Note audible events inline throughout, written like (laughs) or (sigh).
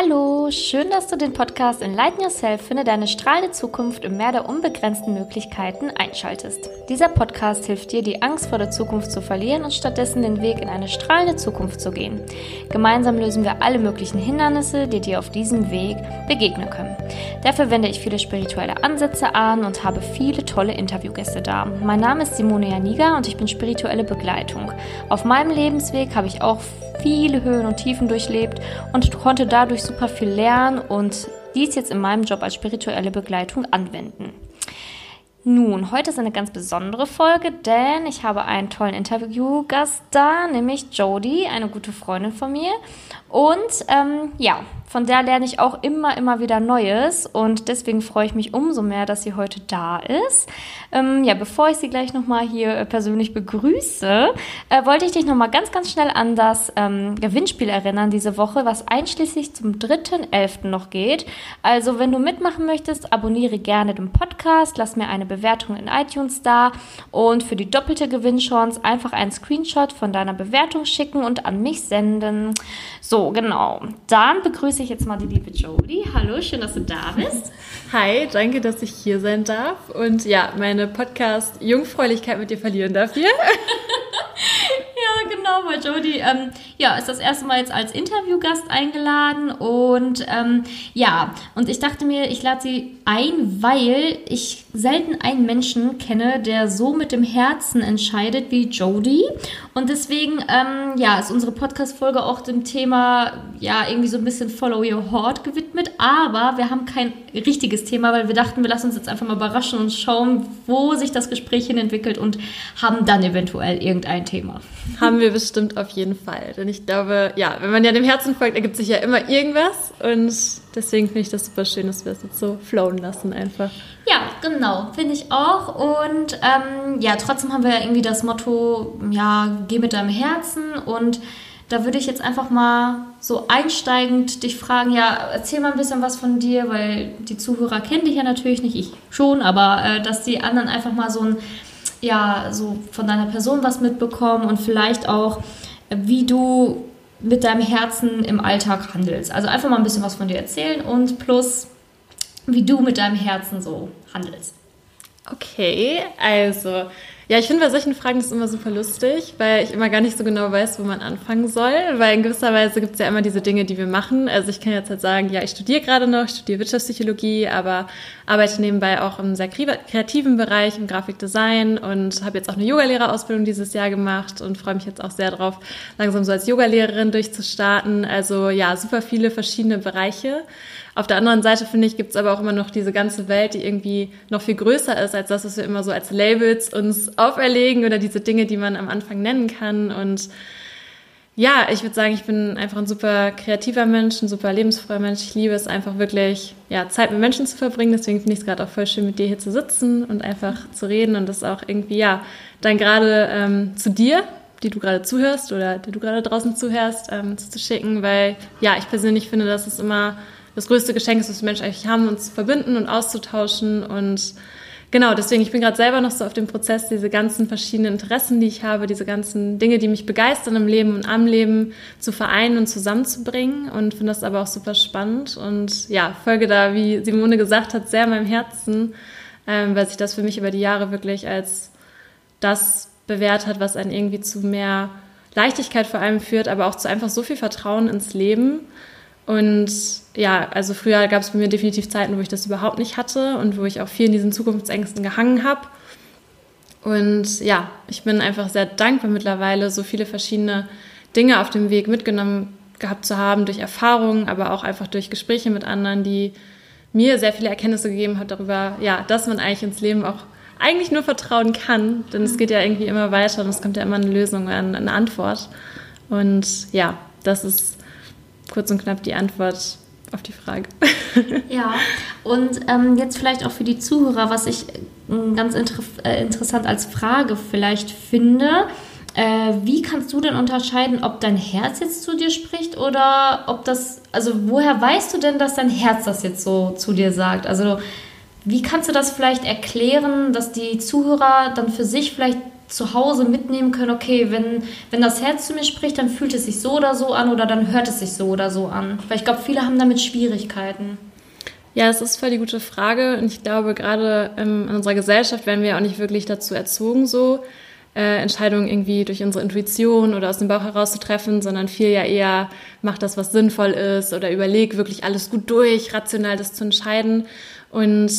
Hallo, schön, dass du den Podcast Enlighten Yourself finde deine strahlende Zukunft im Meer der unbegrenzten Möglichkeiten einschaltest. Dieser Podcast hilft dir, die Angst vor der Zukunft zu verlieren und stattdessen den Weg in eine strahlende Zukunft zu gehen. Gemeinsam lösen wir alle möglichen Hindernisse, die dir auf diesem Weg begegnen können. Dafür wende ich viele spirituelle Ansätze an und habe viele tolle Interviewgäste da. Mein Name ist Simone Janiga und ich bin spirituelle Begleitung. Auf meinem Lebensweg habe ich auch viele Höhen und Tiefen durchlebt und konnte dadurch super viel lernen und dies jetzt in meinem Job als spirituelle Begleitung anwenden. Nun, heute ist eine ganz besondere Folge, denn ich habe einen tollen Interviewgast da, nämlich Jodie, eine gute Freundin von mir. Und ähm, ja, von der lerne ich auch immer, immer wieder Neues und deswegen freue ich mich umso mehr, dass sie heute da ist. Ähm, ja, bevor ich sie gleich nochmal hier äh, persönlich begrüße, äh, wollte ich dich nochmal ganz, ganz schnell an das ähm, Gewinnspiel erinnern diese Woche, was einschließlich zum 3.11. noch geht. Also, wenn du mitmachen möchtest, abonniere gerne den Podcast, lass mir eine Bewertung in iTunes da und für die doppelte Gewinnchance einfach einen Screenshot von deiner Bewertung schicken und an mich senden. So, genau. Dann begrüße begrüße ich jetzt mal die liebe Jodie. Hallo, schön, dass du da bist. (laughs) Hi, danke, dass ich hier sein darf und ja, meine Podcast-Jungfräulichkeit mit dir verlieren darf hier. (laughs) genau, weil Jodie ähm, ja, ist das erste Mal jetzt als Interviewgast eingeladen und ähm, ja, und ich dachte mir, ich lade sie ein, weil ich selten einen Menschen kenne, der so mit dem Herzen entscheidet wie Jodie und deswegen, ähm, ja, ist unsere Podcast-Folge auch dem Thema, ja, irgendwie so ein bisschen Follow Your Heart gewidmet, aber wir haben kein richtiges Thema, weil wir dachten, wir lassen uns jetzt einfach mal überraschen und schauen, wo sich das Gespräch hin entwickelt und haben dann eventuell irgendein Thema. Haben wir bestimmt auf jeden Fall. Denn ich glaube, ja, wenn man ja dem Herzen folgt, ergibt sich ja immer irgendwas. Und deswegen finde ich das super schön, dass wir es jetzt so flowen lassen einfach. Ja, genau, finde ich auch. Und ähm, ja, trotzdem haben wir ja irgendwie das Motto, ja, geh mit deinem Herzen. Und da würde ich jetzt einfach mal so einsteigend dich fragen, ja, erzähl mal ein bisschen was von dir, weil die Zuhörer kennen dich ja natürlich nicht, ich schon, aber äh, dass die anderen einfach mal so ein ja so von deiner Person was mitbekommen und vielleicht auch, wie du mit deinem Herzen im Alltag handelst. Also einfach mal ein bisschen was von dir erzählen und plus, wie du mit deinem Herzen so handelst. Okay, also ja, ich finde bei solchen Fragen das immer super lustig, weil ich immer gar nicht so genau weiß, wo man anfangen soll. Weil in gewisser Weise gibt es ja immer diese Dinge, die wir machen. Also ich kann jetzt halt sagen, ja, ich studiere gerade noch, ich studiere Wirtschaftspsychologie, aber arbeite nebenbei auch im sehr kreativen Bereich, im Grafikdesign und habe jetzt auch eine Yogalehrerausbildung dieses Jahr gemacht und freue mich jetzt auch sehr drauf, langsam so als Yogalehrerin durchzustarten. Also ja, super viele verschiedene Bereiche. Auf der anderen Seite finde ich, gibt es aber auch immer noch diese ganze Welt, die irgendwie noch viel größer ist als das, was wir immer so als Labels uns auferlegen oder diese Dinge, die man am Anfang nennen kann. Und ja, ich würde sagen, ich bin einfach ein super kreativer Mensch, ein super lebensfroher Mensch. Ich liebe es einfach wirklich, ja, Zeit mit Menschen zu verbringen. Deswegen finde ich es gerade auch voll schön, mit dir hier zu sitzen und einfach zu reden und das auch irgendwie, ja, dann gerade ähm, zu dir, die du gerade zuhörst oder die du gerade draußen zuhörst, ähm, zu schicken, weil ja, ich persönlich finde, dass es immer das größte Geschenk ist, was wir Menschen eigentlich haben, uns zu verbinden und auszutauschen. Und genau, deswegen, ich bin gerade selber noch so auf dem Prozess, diese ganzen verschiedenen Interessen, die ich habe, diese ganzen Dinge, die mich begeistern im Leben und am Leben zu vereinen und zusammenzubringen. Und finde das aber auch super spannend. Und ja, folge da, wie Simone gesagt hat, sehr meinem Herzen, ähm, weil sich das für mich über die Jahre wirklich als das bewährt hat, was einen irgendwie zu mehr Leichtigkeit vor allem führt, aber auch zu einfach so viel Vertrauen ins Leben und ja, also früher gab es bei mir definitiv Zeiten, wo ich das überhaupt nicht hatte und wo ich auch viel in diesen Zukunftsängsten gehangen habe. Und ja, ich bin einfach sehr dankbar mittlerweile, so viele verschiedene Dinge auf dem Weg mitgenommen gehabt zu haben, durch Erfahrungen, aber auch einfach durch Gespräche mit anderen, die mir sehr viele Erkenntnisse gegeben hat darüber, ja, dass man eigentlich ins Leben auch eigentlich nur vertrauen kann, denn es geht ja irgendwie immer weiter und es kommt ja immer eine Lösung, eine Antwort. Und ja, das ist kurz und knapp die Antwort auf die Frage. (laughs) ja, und ähm, jetzt vielleicht auch für die Zuhörer, was ich äh, ganz inter äh, interessant als Frage vielleicht finde. Äh, wie kannst du denn unterscheiden, ob dein Herz jetzt zu dir spricht oder ob das, also woher weißt du denn, dass dein Herz das jetzt so zu dir sagt? Also wie kannst du das vielleicht erklären, dass die Zuhörer dann für sich vielleicht zu Hause mitnehmen können, okay, wenn, wenn das Herz zu mir spricht, dann fühlt es sich so oder so an oder dann hört es sich so oder so an? Weil ich glaube, viele haben damit Schwierigkeiten. Ja, es ist voll die gute Frage und ich glaube, gerade ähm, in unserer Gesellschaft werden wir auch nicht wirklich dazu erzogen, so äh, Entscheidungen irgendwie durch unsere Intuition oder aus dem Bauch heraus zu treffen, sondern viel ja eher macht das, was sinnvoll ist oder überleg wirklich alles gut durch, rational das zu entscheiden. Und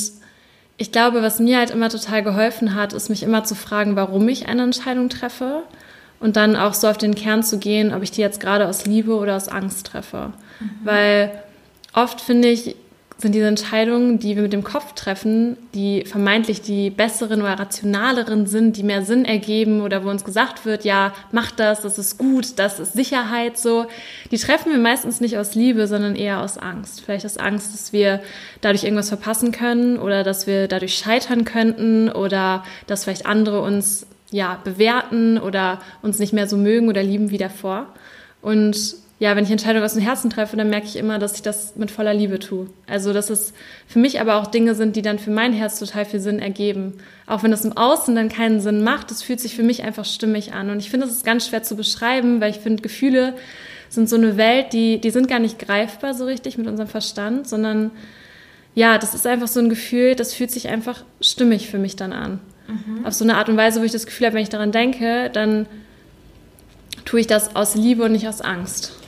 ich glaube, was mir halt immer total geholfen hat, ist mich immer zu fragen, warum ich eine Entscheidung treffe und dann auch so auf den Kern zu gehen, ob ich die jetzt gerade aus Liebe oder aus Angst treffe. Mhm. Weil oft finde ich, sind diese Entscheidungen, die wir mit dem Kopf treffen, die vermeintlich die besseren oder rationaleren sind, die mehr Sinn ergeben oder wo uns gesagt wird, ja, mach das, das ist gut, das ist Sicherheit, so, die treffen wir meistens nicht aus Liebe, sondern eher aus Angst. Vielleicht aus Angst, dass wir dadurch irgendwas verpassen können oder dass wir dadurch scheitern könnten oder dass vielleicht andere uns ja bewerten oder uns nicht mehr so mögen oder lieben wie davor. Und ja, wenn ich Entscheidungen aus dem Herzen treffe, dann merke ich immer, dass ich das mit voller Liebe tue. Also, dass es für mich aber auch Dinge sind, die dann für mein Herz total viel Sinn ergeben. Auch wenn das im Außen dann keinen Sinn macht, das fühlt sich für mich einfach stimmig an. Und ich finde, das ist ganz schwer zu beschreiben, weil ich finde, Gefühle sind so eine Welt, die, die sind gar nicht greifbar so richtig mit unserem Verstand, sondern ja, das ist einfach so ein Gefühl, das fühlt sich einfach stimmig für mich dann an. Mhm. Auf so eine Art und Weise, wo ich das Gefühl habe, wenn ich daran denke, dann tue ich das aus Liebe und nicht aus Angst.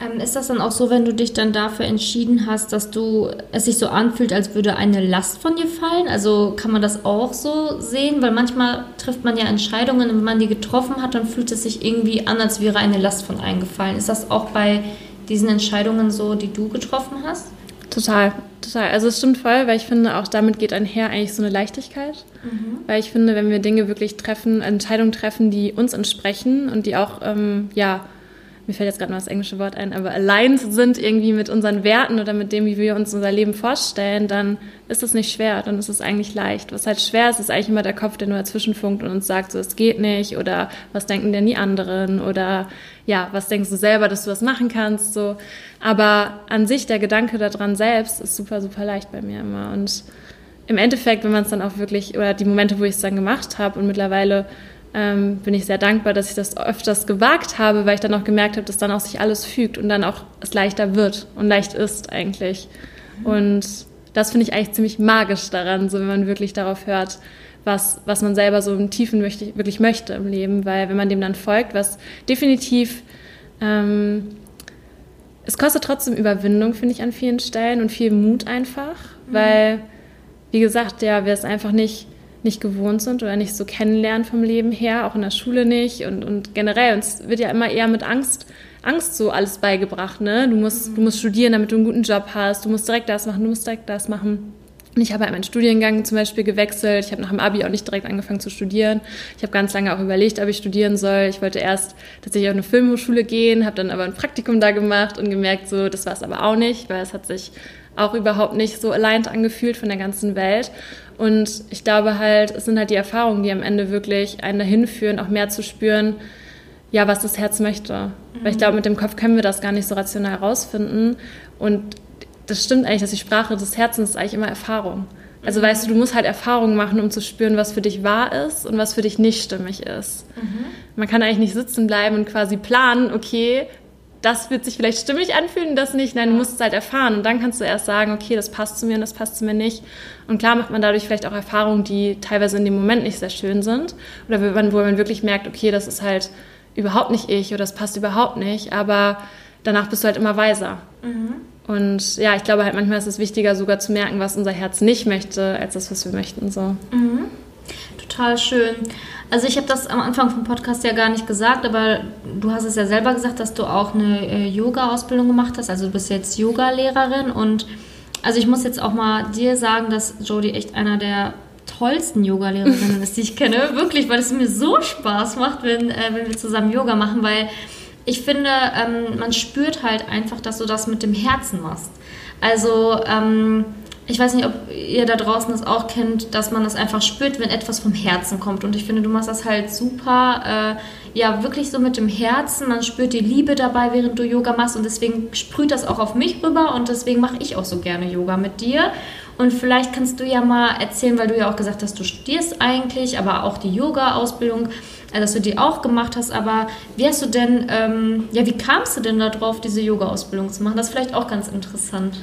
Ähm, ist das dann auch so, wenn du dich dann dafür entschieden hast, dass du es sich so anfühlt, als würde eine Last von dir fallen? Also kann man das auch so sehen? Weil manchmal trifft man ja Entscheidungen und wenn man die getroffen hat, dann fühlt es sich irgendwie an, als wäre eine Last von eingefallen. Ist das auch bei diesen Entscheidungen so, die du getroffen hast? Total, total. Also es stimmt voll, weil ich finde, auch damit geht einher eigentlich so eine Leichtigkeit. Mhm. Weil ich finde, wenn wir Dinge wirklich treffen, Entscheidungen treffen, die uns entsprechen und die auch, ähm, ja, mir fällt jetzt gerade noch das englische Wort ein, aber aligned sind irgendwie mit unseren Werten oder mit dem, wie wir uns unser Leben vorstellen, dann ist es nicht schwer, dann ist es eigentlich leicht. Was halt schwer ist, ist eigentlich immer der Kopf, der nur dazwischenfunkt und uns sagt, so, es geht nicht oder was denken denn die anderen oder ja, was denkst du selber, dass du was machen kannst, so. Aber an sich, der Gedanke daran selbst ist super, super leicht bei mir immer und im Endeffekt, wenn man es dann auch wirklich, oder die Momente, wo ich es dann gemacht habe und mittlerweile ähm, bin ich sehr dankbar, dass ich das öfters gewagt habe, weil ich dann auch gemerkt habe, dass dann auch sich alles fügt und dann auch es leichter wird und leicht ist eigentlich. Und das finde ich eigentlich ziemlich magisch daran, so wenn man wirklich darauf hört, was, was man selber so im Tiefen möchte, wirklich möchte im Leben, weil wenn man dem dann folgt, was definitiv, ähm, es kostet trotzdem Überwindung, finde ich, an vielen Stellen und viel Mut einfach, mhm. weil, wie gesagt, ja, wir es einfach nicht nicht gewohnt sind oder nicht so kennenlernen vom Leben her, auch in der Schule nicht und, und generell. Uns wird ja immer eher mit Angst, Angst so alles beigebracht, ne? Du musst, du musst studieren, damit du einen guten Job hast, du musst direkt das machen, du musst direkt das machen. Und ich habe halt meinen Studiengang zum Beispiel gewechselt. Ich habe nach dem Abi auch nicht direkt angefangen zu studieren. Ich habe ganz lange auch überlegt, ob ich studieren soll. Ich wollte erst tatsächlich auf eine Filmhochschule gehen, habe dann aber ein Praktikum da gemacht und gemerkt, so das war es aber auch nicht, weil es hat sich auch überhaupt nicht so allein angefühlt von der ganzen Welt. Und ich glaube halt, es sind halt die Erfahrungen, die am Ende wirklich einen dahin führen, auch mehr zu spüren, ja, was das Herz möchte. Mhm. Weil ich glaube, mit dem Kopf können wir das gar nicht so rational herausfinden. Und das stimmt eigentlich, dass die Sprache des Herzens ist eigentlich immer Erfahrung. Also mhm. weißt du, du musst halt Erfahrungen machen, um zu spüren, was für dich wahr ist und was für dich nicht stimmig ist. Mhm. Man kann eigentlich nicht sitzen bleiben und quasi planen, okay, das wird sich vielleicht stimmig anfühlen, das nicht. Nein, du musst es halt erfahren und dann kannst du erst sagen, okay, das passt zu mir und das passt zu mir nicht. Und klar macht man dadurch vielleicht auch Erfahrungen, die teilweise in dem Moment nicht sehr schön sind oder wo man wirklich merkt, okay, das ist halt überhaupt nicht ich oder das passt überhaupt nicht, aber danach bist du halt immer weiser. Mhm. Und ja, ich glaube halt manchmal ist es wichtiger sogar zu merken, was unser Herz nicht möchte, als das, was wir möchten. So. Mhm. Total schön. Also ich habe das am Anfang vom Podcast ja gar nicht gesagt, aber du hast es ja selber gesagt, dass du auch eine äh, Yoga-Ausbildung gemacht hast. Also du bist jetzt Yoga-Lehrerin und also ich muss jetzt auch mal dir sagen, dass Jodie echt einer der tollsten Yoga-Lehrerinnen ist, die ich kenne. (laughs) Wirklich, weil es mir so Spaß macht, wenn, äh, wenn wir zusammen Yoga machen, weil ich finde, ähm, man spürt halt einfach, dass du das mit dem Herzen machst. Also ähm, ich weiß nicht, ob ihr da draußen das auch kennt, dass man das einfach spürt, wenn etwas vom Herzen kommt. Und ich finde, du machst das halt super, äh, ja, wirklich so mit dem Herzen. Man spürt die Liebe dabei, während du Yoga machst. Und deswegen sprüht das auch auf mich rüber. Und deswegen mache ich auch so gerne Yoga mit dir. Und vielleicht kannst du ja mal erzählen, weil du ja auch gesagt hast, du studierst eigentlich, aber auch die Yoga-Ausbildung, äh, dass du die auch gemacht hast. Aber wie hast du denn, ähm, ja, wie kamst du denn darauf, diese Yoga-Ausbildung zu machen? Das ist vielleicht auch ganz interessant.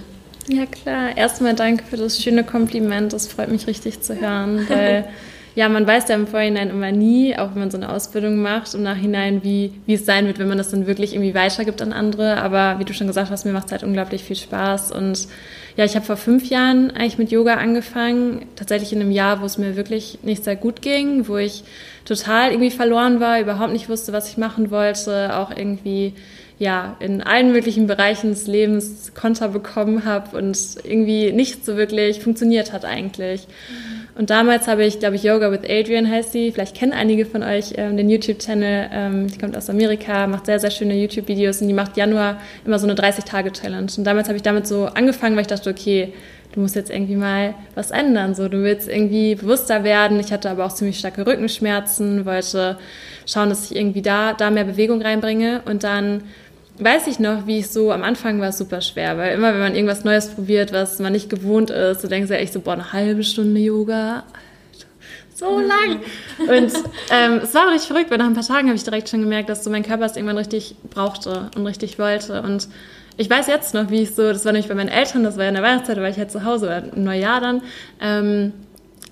Ja, klar. Erstmal danke für das schöne Kompliment. Das freut mich richtig zu hören, weil (laughs) ja, man weiß ja im Vorhinein immer nie, auch wenn man so eine Ausbildung macht, im Nachhinein, wie, wie es sein wird, wenn man das dann wirklich irgendwie weitergibt an andere. Aber wie du schon gesagt hast, mir macht es halt unglaublich viel Spaß. Und ja, ich habe vor fünf Jahren eigentlich mit Yoga angefangen. Tatsächlich in einem Jahr, wo es mir wirklich nicht sehr gut ging, wo ich total irgendwie verloren war, überhaupt nicht wusste, was ich machen wollte, auch irgendwie ja, in allen möglichen Bereichen des Lebens Konter bekommen habe und irgendwie nicht so wirklich funktioniert hat eigentlich. Mhm. Und damals habe ich, glaube ich, Yoga with Adrian heißt sie. Vielleicht kennen einige von euch ähm, den YouTube-Channel. Ähm, die kommt aus Amerika, macht sehr, sehr schöne YouTube-Videos und die macht Januar immer so eine 30-Tage-Challenge. Und damals habe ich damit so angefangen, weil ich dachte, okay, du musst jetzt irgendwie mal was ändern. So, du willst irgendwie bewusster werden. Ich hatte aber auch ziemlich starke Rückenschmerzen, wollte schauen, dass ich irgendwie da, da mehr Bewegung reinbringe. Und dann weiß ich noch, wie ich so am Anfang war es super schwer, weil immer wenn man irgendwas Neues probiert, was man nicht gewohnt ist, du denkst ja echt so, boah, eine halbe Stunde Yoga, so lang. Und ähm, es war richtig verrückt, weil nach ein paar Tagen habe ich direkt schon gemerkt, dass so mein Körper es irgendwann richtig brauchte und richtig wollte. Und ich weiß jetzt noch, wie ich so, das war nämlich bei meinen Eltern, das war ja in der Weihnachtszeit, da war ich halt zu Hause oder im Neujahr dann, ähm,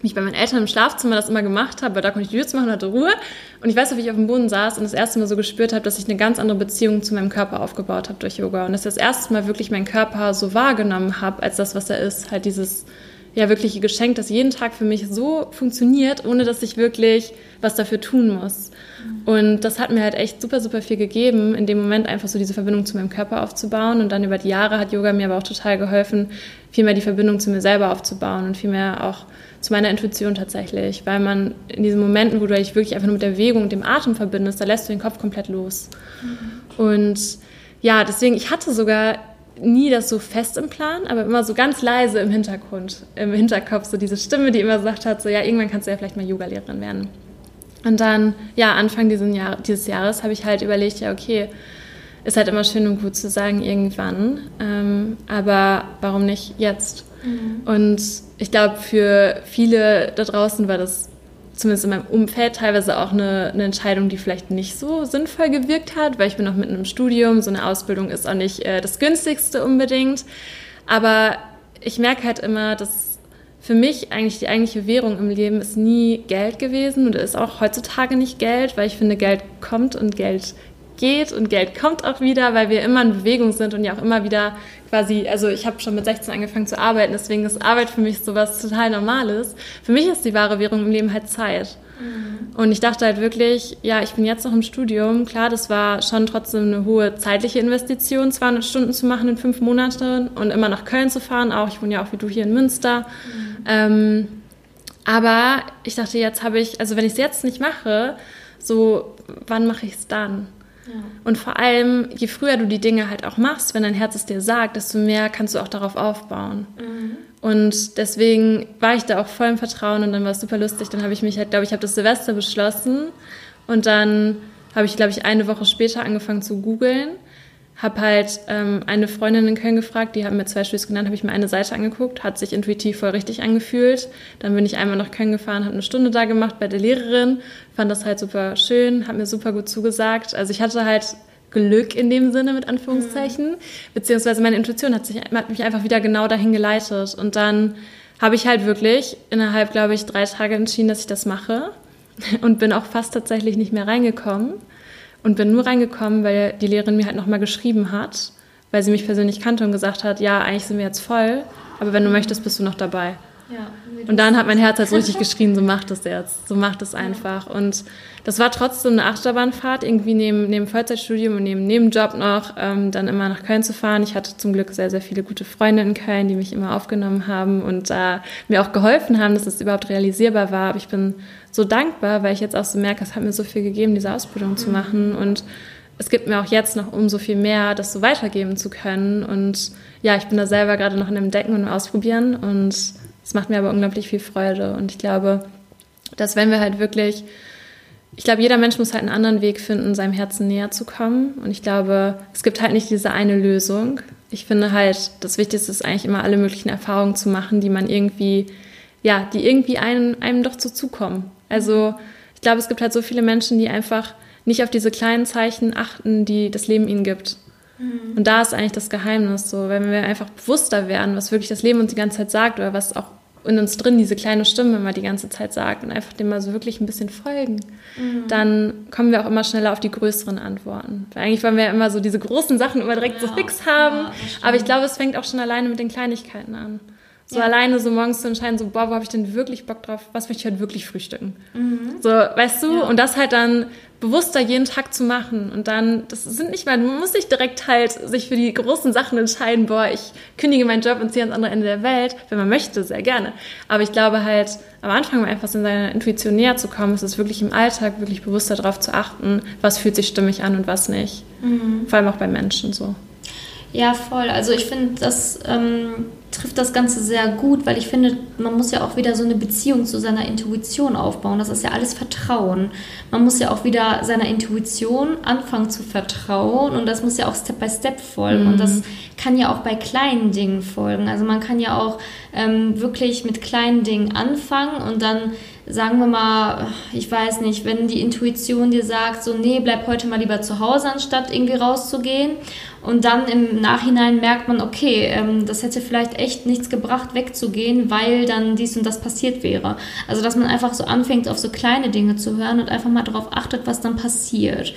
wie ich bei meinen Eltern im Schlafzimmer das immer gemacht habe, weil da konnte ich die Tür machen und hatte Ruhe. Und ich weiß wie ich auf dem Boden saß und das erste Mal so gespürt habe, dass ich eine ganz andere Beziehung zu meinem Körper aufgebaut habe durch Yoga. Und dass ich das erste Mal wirklich meinen Körper so wahrgenommen habe, als das, was er ist. Halt dieses ja wirkliche Geschenk, das jeden Tag für mich so funktioniert, ohne dass ich wirklich was dafür tun muss. Und das hat mir halt echt super, super viel gegeben, in dem Moment einfach so diese Verbindung zu meinem Körper aufzubauen. Und dann über die Jahre hat Yoga mir aber auch total geholfen, viel mehr die Verbindung zu mir selber aufzubauen und viel mehr auch zu meiner Intuition tatsächlich, weil man in diesen Momenten, wo du dich wirklich einfach nur mit der Bewegung und dem Atem verbindest, da lässt du den Kopf komplett los. Mhm. Und ja, deswegen, ich hatte sogar nie das so fest im Plan, aber immer so ganz leise im Hintergrund, im Hinterkopf, so diese Stimme, die immer gesagt hat, so ja, irgendwann kannst du ja vielleicht mal Yogalehrerin werden. Und dann, ja, Anfang Jahr, dieses Jahres habe ich halt überlegt, ja, okay, ist halt immer schön und gut zu sagen, irgendwann, ähm, aber warum nicht jetzt? Mhm. Und ich glaube, für viele da draußen war das zumindest in meinem Umfeld teilweise auch eine, eine, Entscheidung, die vielleicht nicht so sinnvoll gewirkt hat, weil ich bin noch mitten im Studium, so eine Ausbildung ist auch nicht äh, das günstigste unbedingt. Aber ich merke halt immer, dass für mich eigentlich die eigentliche Währung im Leben ist nie Geld gewesen und ist auch heutzutage nicht Geld, weil ich finde, Geld kommt und Geld geht und Geld kommt auch wieder, weil wir immer in Bewegung sind und ja auch immer wieder quasi, also ich habe schon mit 16 angefangen zu arbeiten, deswegen ist Arbeit für mich sowas total Normales. Für mich ist die wahre Währung im Leben halt Zeit. Mhm. Und ich dachte halt wirklich, ja, ich bin jetzt noch im Studium. Klar, das war schon trotzdem eine hohe zeitliche Investition, 200 Stunden zu machen in fünf Monaten und immer nach Köln zu fahren. Auch ich wohne ja auch wie du hier in Münster. Mhm. Ähm, aber ich dachte, jetzt habe ich, also wenn ich es jetzt nicht mache, so, wann mache ich es dann? Und vor allem, je früher du die Dinge halt auch machst, wenn dein Herz es dir sagt, desto mehr kannst du auch darauf aufbauen. Mhm. Und deswegen war ich da auch voll im Vertrauen und dann war es super lustig. Dann habe ich mich halt, glaube ich, habe das Silvester beschlossen und dann habe ich, glaube ich, eine Woche später angefangen zu googeln habe halt ähm, eine Freundin in Köln gefragt, die haben mir zwei Studios genannt, habe ich mir eine Seite angeguckt, hat sich intuitiv voll richtig angefühlt. Dann bin ich einmal nach Köln gefahren, habe eine Stunde da gemacht bei der Lehrerin, fand das halt super schön, hat mir super gut zugesagt. Also ich hatte halt Glück in dem Sinne, mit Anführungszeichen, mhm. beziehungsweise meine Intuition hat, sich, hat mich einfach wieder genau dahin geleitet. Und dann habe ich halt wirklich innerhalb, glaube ich, drei Tage entschieden, dass ich das mache und bin auch fast tatsächlich nicht mehr reingekommen und bin nur reingekommen, weil die Lehrerin mir halt nochmal geschrieben hat, weil sie mich persönlich kannte und gesagt hat, ja, eigentlich sind wir jetzt voll, aber wenn du möchtest, bist du noch dabei. Ja, und dann hat mein Herz halt so richtig (laughs) geschrien, so macht es jetzt, so macht es einfach. Und das war trotzdem eine Achterbahnfahrt, irgendwie neben, neben Vollzeitstudium und neben Nebenjob noch, ähm, dann immer nach Köln zu fahren. Ich hatte zum Glück sehr, sehr viele gute Freunde in Köln, die mich immer aufgenommen haben und äh, mir auch geholfen haben, dass das überhaupt realisierbar war. Aber ich bin so dankbar, weil ich jetzt auch so merke, es hat mir so viel gegeben, diese Ausbildung zu machen. Und es gibt mir auch jetzt noch umso viel mehr, das so weitergeben zu können. Und ja, ich bin da selber gerade noch in dem Decken und Ausprobieren und es macht mir aber unglaublich viel Freude. Und ich glaube, dass wenn wir halt wirklich, ich glaube, jeder Mensch muss halt einen anderen Weg finden, seinem Herzen näher zu kommen. Und ich glaube, es gibt halt nicht diese eine Lösung. Ich finde halt, das Wichtigste ist eigentlich immer alle möglichen Erfahrungen zu machen, die man irgendwie, ja, die irgendwie einem, einem doch so zukommen. Also ich glaube, es gibt halt so viele Menschen, die einfach nicht auf diese kleinen Zeichen achten, die das Leben ihnen gibt. Mhm. Und da ist eigentlich das Geheimnis so, wenn wir einfach bewusster werden, was wirklich das Leben uns die ganze Zeit sagt oder was auch in uns drin diese kleine Stimme immer die ganze Zeit sagt und einfach dem mal so wirklich ein bisschen folgen, mhm. dann kommen wir auch immer schneller auf die größeren Antworten. Weil eigentlich wollen wir ja immer so diese großen Sachen immer direkt ja, so fix haben. Ja, aber ich glaube, es fängt auch schon alleine mit den Kleinigkeiten an. So ja. alleine so morgens zu entscheiden, so, boah, wo habe ich denn wirklich Bock drauf? Was möchte ich heute wirklich frühstücken? Mhm. So, weißt du? Ja. Und das halt dann bewusster jeden Tag zu machen. Und dann, das sind nicht mal, man muss nicht direkt halt sich für die großen Sachen entscheiden, boah, ich kündige meinen Job und ziehe ans andere Ende der Welt, wenn man möchte, sehr gerne. Aber ich glaube halt, am Anfang mal einfach in seiner Intuition näher zu kommen, ist es wirklich im Alltag wirklich bewusster darauf zu achten, was fühlt sich stimmig an und was nicht. Mhm. Vor allem auch bei Menschen so. Ja, voll. Also ich finde, das ähm, trifft das Ganze sehr gut, weil ich finde, man muss ja auch wieder so eine Beziehung zu seiner Intuition aufbauen. Das ist ja alles Vertrauen. Man muss ja auch wieder seiner Intuition anfangen zu vertrauen und das muss ja auch Step by Step folgen. Mhm. Und das mhm. kann ja auch bei kleinen Dingen folgen. Also man kann ja auch ähm, wirklich mit kleinen Dingen anfangen und dann sagen wir mal, ich weiß nicht, wenn die Intuition dir sagt, so, nee, bleib heute mal lieber zu Hause, anstatt irgendwie rauszugehen. Und dann im Nachhinein merkt man, okay, ähm, das hätte vielleicht echt nichts gebracht, wegzugehen, weil dann dies und das passiert wäre. Also, dass man einfach so anfängt, auf so kleine Dinge zu hören und einfach mal darauf achtet, was dann passiert.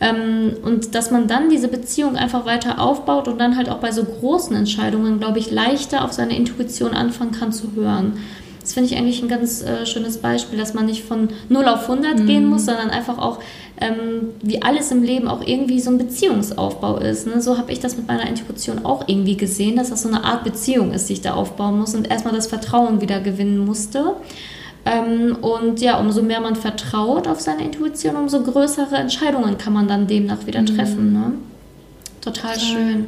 Ähm, und dass man dann diese Beziehung einfach weiter aufbaut und dann halt auch bei so großen Entscheidungen, glaube ich, leichter auf seine Intuition anfangen kann zu hören. Das finde ich eigentlich ein ganz äh, schönes Beispiel, dass man nicht von 0 auf 100 mhm. gehen muss, sondern einfach auch, ähm, wie alles im Leben, auch irgendwie so ein Beziehungsaufbau ist. Ne? So habe ich das mit meiner Intuition auch irgendwie gesehen, dass das so eine Art Beziehung ist, die ich da aufbauen muss und erstmal das Vertrauen wieder gewinnen musste. Ähm, und ja, umso mehr man vertraut auf seine Intuition, umso größere Entscheidungen kann man dann demnach wieder mhm. treffen. Ne? Total schön.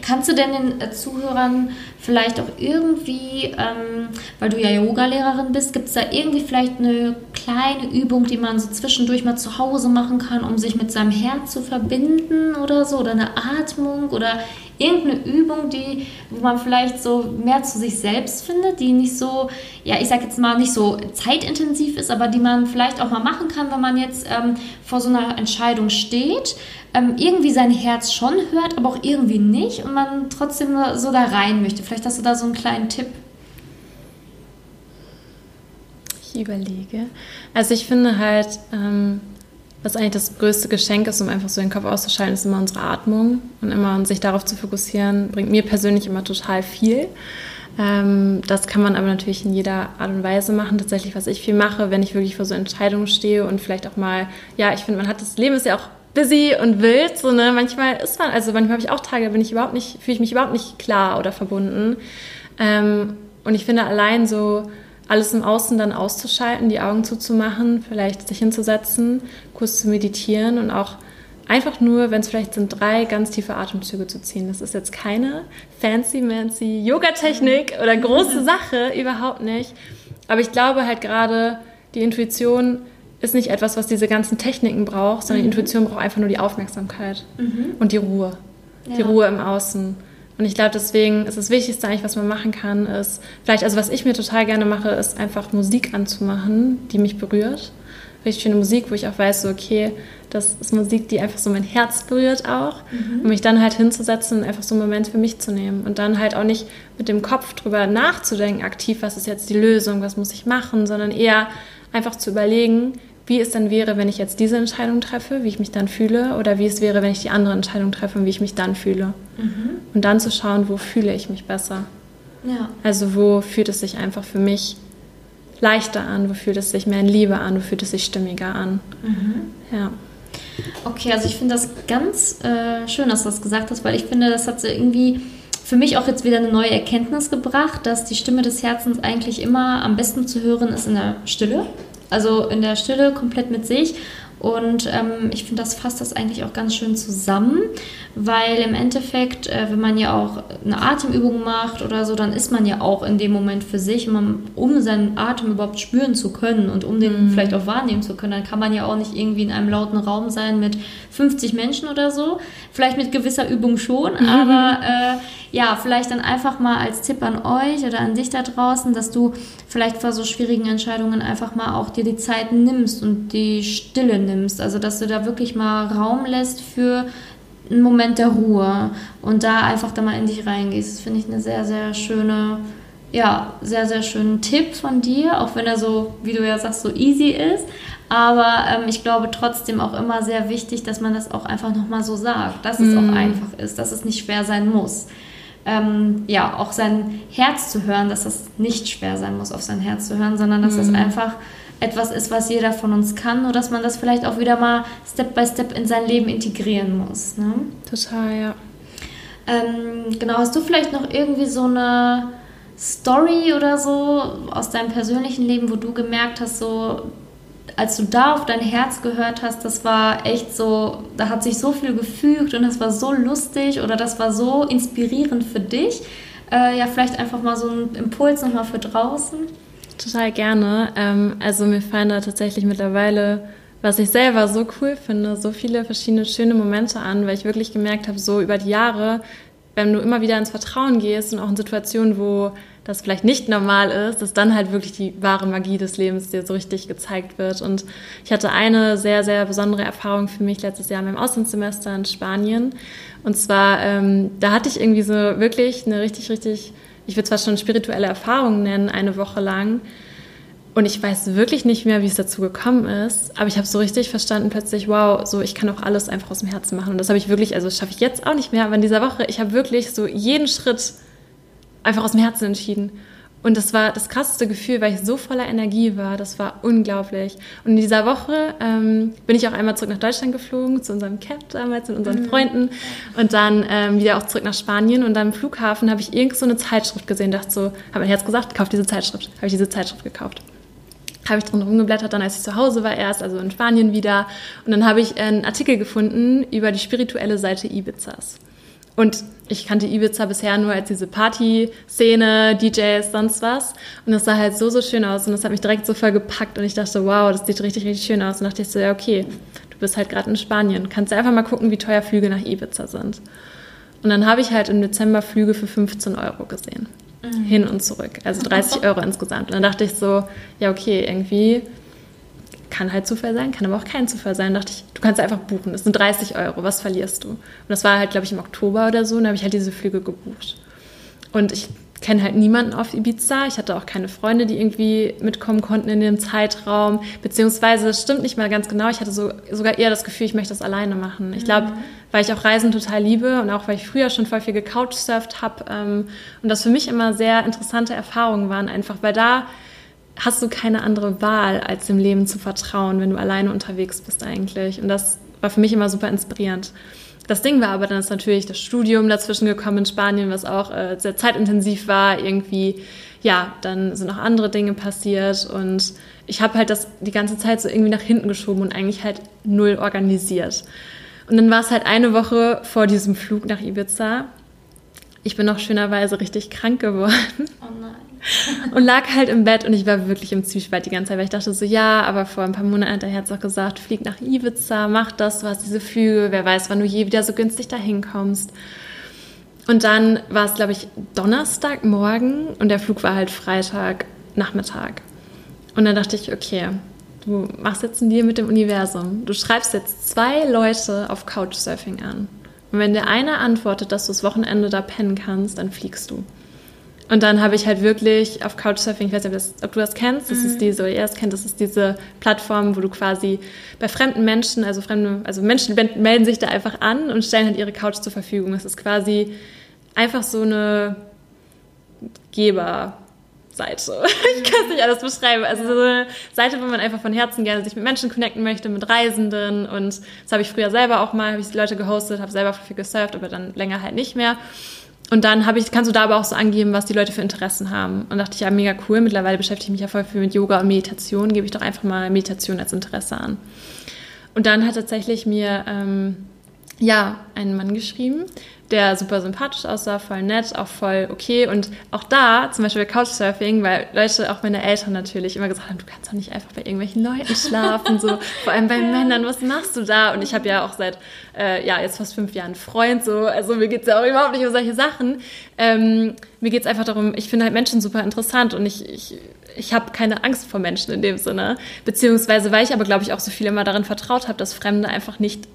Kannst du denn den äh, Zuhörern vielleicht auch irgendwie, ähm, weil du ja Yoga-Lehrerin bist, gibt es da irgendwie vielleicht eine kleine Übung, die man so zwischendurch mal zu Hause machen kann, um sich mit seinem Herz zu verbinden oder so? Oder eine Atmung oder irgendeine Übung, die, wo man vielleicht so mehr zu sich selbst findet, die nicht so, ja, ich sag jetzt mal, nicht so zeitintensiv ist, aber die man vielleicht auch mal machen kann, wenn man jetzt ähm, vor so einer Entscheidung steht ähm, irgendwie sein Herz schon hört, aber auch irgendwie nicht und man trotzdem so da rein möchte. Vielleicht hast du da so einen kleinen Tipp. Ich überlege. Also ich finde halt, ähm, was eigentlich das größte Geschenk ist, um einfach so den Kopf auszuschalten, ist immer unsere Atmung und immer sich darauf zu fokussieren, bringt mir persönlich immer total viel. Ähm, das kann man aber natürlich in jeder Art und Weise machen. Tatsächlich, was ich viel mache, wenn ich wirklich vor so Entscheidungen stehe und vielleicht auch mal, ja, ich finde, man hat das Leben ist ja auch busy und wild. So, ne? Manchmal ist man, also manchmal habe ich auch Tage, bin ich überhaupt nicht, fühle ich mich überhaupt nicht klar oder verbunden. Ähm, und ich finde allein so alles im Außen dann auszuschalten, die Augen zuzumachen, vielleicht sich hinzusetzen, kurz zu meditieren und auch einfach nur, wenn es vielleicht sind, drei ganz tiefe Atemzüge zu ziehen. Das ist jetzt keine fancy, mancy Yoga-Technik oder große Sache, überhaupt nicht. Aber ich glaube halt gerade, die Intuition ist nicht etwas, was diese ganzen Techniken braucht, sondern mhm. die Intuition braucht einfach nur die Aufmerksamkeit mhm. und die Ruhe. Ja. Die Ruhe im Außen. Und ich glaube, deswegen ist das Wichtigste eigentlich, was man machen kann, ist, vielleicht, also was ich mir total gerne mache, ist einfach Musik anzumachen, die mich berührt. Richtig schöne Musik, wo ich auch weiß, so, okay, das ist Musik, die einfach so mein Herz berührt auch. Mhm. Und mich dann halt hinzusetzen und einfach so einen Moment für mich zu nehmen. Und dann halt auch nicht mit dem Kopf drüber nachzudenken, aktiv, was ist jetzt die Lösung, was muss ich machen, sondern eher einfach zu überlegen, wie es dann wäre, wenn ich jetzt diese Entscheidung treffe, wie ich mich dann fühle, oder wie es wäre, wenn ich die andere Entscheidung treffe und wie ich mich dann fühle. Mhm. Und dann zu schauen, wo fühle ich mich besser. Ja. Also wo fühlt es sich einfach für mich leichter an, wo fühlt es sich mehr in Liebe an, wo fühlt es sich stimmiger an. Mhm. Ja. Okay, also ich finde das ganz äh, schön, dass du das gesagt hast, weil ich finde, das hat so irgendwie für mich auch jetzt wieder eine neue Erkenntnis gebracht, dass die Stimme des Herzens eigentlich immer am besten zu hören ist in der Stille. Also in der Stille komplett mit sich Und ähm, ich finde, das fasst das eigentlich auch ganz schön zusammen, weil im Endeffekt, äh, wenn man ja auch eine Atemübung macht oder so, dann ist man ja auch in dem Moment für sich, man, um seinen Atem überhaupt spüren zu können und um den mhm. vielleicht auch wahrnehmen zu können, dann kann man ja auch nicht irgendwie in einem lauten Raum sein mit 50 Menschen oder so. Vielleicht mit gewisser Übung schon, mhm. aber äh, ja, vielleicht dann einfach mal als Tipp an euch oder an dich da draußen, dass du vielleicht vor so schwierigen Entscheidungen einfach mal auch dir die Zeit nimmst und die Stille nimmst. Also, dass du da wirklich mal Raum lässt für einen Moment der Ruhe und da einfach da mal in dich reingehst. Das finde ich eine sehr, sehr schöne, ja, sehr, sehr schönen Tipp von dir, auch wenn er so, wie du ja sagst, so easy ist. Aber ähm, ich glaube trotzdem auch immer sehr wichtig, dass man das auch einfach nochmal so sagt, dass es mm. auch mhm. einfach ist, dass es nicht schwer sein muss. Ähm, ja, auch sein Herz zu hören, dass es nicht schwer sein muss, auf sein Herz zu hören, sondern dass mm. es einfach etwas ist, was jeder von uns kann, nur dass man das vielleicht auch wieder mal Step by Step in sein Leben integrieren muss. Ne? Total, ja. Ähm, genau, hast du vielleicht noch irgendwie so eine Story oder so aus deinem persönlichen Leben, wo du gemerkt hast, so als du da auf dein Herz gehört hast, das war echt so, da hat sich so viel gefügt und das war so lustig oder das war so inspirierend für dich. Äh, ja, vielleicht einfach mal so ein Impuls nochmal für draußen. Total gerne. Ähm, also mir fallen da tatsächlich mittlerweile, was ich selber so cool finde, so viele verschiedene schöne Momente an, weil ich wirklich gemerkt habe, so über die Jahre, wenn du immer wieder ins Vertrauen gehst und auch in Situationen, wo das vielleicht nicht normal ist, dass dann halt wirklich die wahre Magie des Lebens dir so richtig gezeigt wird. Und ich hatte eine sehr, sehr besondere Erfahrung für mich letztes Jahr in meinem Auslandssemester in Spanien. Und zwar, ähm, da hatte ich irgendwie so wirklich eine richtig, richtig ich würde zwar schon spirituelle Erfahrungen nennen, eine Woche lang. Und ich weiß wirklich nicht mehr, wie es dazu gekommen ist. Aber ich habe so richtig verstanden plötzlich, wow, so ich kann auch alles einfach aus dem Herzen machen. Und das habe ich wirklich, also das schaffe ich jetzt auch nicht mehr. Aber in dieser Woche, ich habe wirklich so jeden Schritt einfach aus dem Herzen entschieden. Und das war das krasseste Gefühl, weil ich so voller Energie war. Das war unglaublich. Und in dieser Woche ähm, bin ich auch einmal zurück nach Deutschland geflogen, zu unserem Cap damals mit unseren mhm. Freunden. Und dann ähm, wieder auch zurück nach Spanien. Und dann im Flughafen habe ich irgend so eine Zeitschrift gesehen. Dachte so, habe mein Herz gesagt, kauf diese Zeitschrift. Habe ich diese Zeitschrift gekauft. Habe ich drin rumgeblättert, dann als ich zu Hause war erst, also in Spanien wieder. Und dann habe ich einen Artikel gefunden über die spirituelle Seite Ibizas. Und ich kannte Ibiza bisher nur als diese Party-Szene, DJs, sonst was. Und das sah halt so, so schön aus. Und das hat mich direkt so voll gepackt. Und ich dachte, wow, das sieht richtig, richtig schön aus. Und dachte ich so, ja, okay, du bist halt gerade in Spanien. Kannst du einfach mal gucken, wie teuer Flüge nach Ibiza sind. Und dann habe ich halt im Dezember Flüge für 15 Euro gesehen. Mhm. Hin und zurück. Also 30 Euro insgesamt. Und dann dachte ich so, ja, okay, irgendwie kann halt Zufall sein, kann aber auch kein Zufall sein. Da dachte ich, du kannst einfach buchen. Das sind 30 Euro, was verlierst du? Und das war halt, glaube ich, im Oktober oder so. Und da habe ich halt diese Flüge gebucht. Und ich kenne halt niemanden auf Ibiza. Ich hatte auch keine Freunde, die irgendwie mitkommen konnten in dem Zeitraum. Beziehungsweise, das stimmt nicht mal ganz genau. Ich hatte so, sogar eher das Gefühl, ich möchte das alleine machen. Ich glaube, mhm. weil ich auch Reisen total liebe und auch weil ich früher schon voll viel gecouchsurft habe. Ähm, und das für mich immer sehr interessante Erfahrungen waren, einfach weil da hast du keine andere Wahl, als dem Leben zu vertrauen, wenn du alleine unterwegs bist eigentlich. Und das war für mich immer super inspirierend. Das Ding war aber, dann ist natürlich das Studium dazwischen gekommen in Spanien, was auch äh, sehr zeitintensiv war. Irgendwie, ja, dann sind auch andere Dinge passiert und ich habe halt das die ganze Zeit so irgendwie nach hinten geschoben und eigentlich halt null organisiert. Und dann war es halt eine Woche vor diesem Flug nach Ibiza. Ich bin auch schönerweise richtig krank geworden. Oh nein und lag halt im Bett und ich war wirklich im Zwiespalt die ganze Zeit, weil ich dachte so, ja, aber vor ein paar Monaten hat der Herz auch gesagt, flieg nach Ibiza, mach das, du hast diese Flüge, wer weiß, wann du je wieder so günstig dahin kommst. Und dann war es, glaube ich, Donnerstagmorgen und der Flug war halt Freitagnachmittag. Und dann dachte ich, okay, du machst jetzt einen Deal mit dem Universum. Du schreibst jetzt zwei Leute auf Couchsurfing an. Und wenn der eine antwortet, dass du das Wochenende da pennen kannst, dann fliegst du. Und dann habe ich halt wirklich auf Couchsurfing, ich weiß nicht, ob du das kennst, das mhm. ist diese, ihr es kennt, das ist diese Plattform, wo du quasi bei fremden Menschen, also fremde, also Menschen melden sich da einfach an und stellen halt ihre Couch zur Verfügung. Das ist quasi einfach so eine Geberseite. (laughs) Ich kann es nicht alles beschreiben. Also so eine Seite, wo man einfach von Herzen gerne sich mit Menschen connecten möchte, mit Reisenden. Und das habe ich früher selber auch mal, habe ich die Leute gehostet, habe selber viel gesurft, aber dann länger halt nicht mehr. Und dann habe ich, kannst du da aber auch so angeben, was die Leute für Interessen haben. Und dachte ich, ja, mega cool. Mittlerweile beschäftige ich mich ja voll viel mit Yoga und Meditation. Gebe ich doch einfach mal Meditation als Interesse an. Und dann hat tatsächlich mir ähm, ja ein Mann geschrieben, der super sympathisch aussah, voll nett, auch voll okay. Und auch da, zum Beispiel bei Couchsurfing, weil Leute, auch meine Eltern natürlich, immer gesagt haben, du kannst doch nicht einfach bei irgendwelchen Leuten schlafen, so (laughs) vor allem bei Männern, was machst du da? Und ich habe ja auch seit, äh, ja, jetzt fast fünf Jahren Freund, so, also mir geht's ja auch überhaupt nicht um solche Sachen. Ähm, mir geht's einfach darum, ich finde halt Menschen super interessant und ich, ich ich habe keine Angst vor Menschen in dem Sinne. Beziehungsweise, weil ich aber, glaube ich, auch so viel immer darin vertraut habe, dass Fremde einfach nicht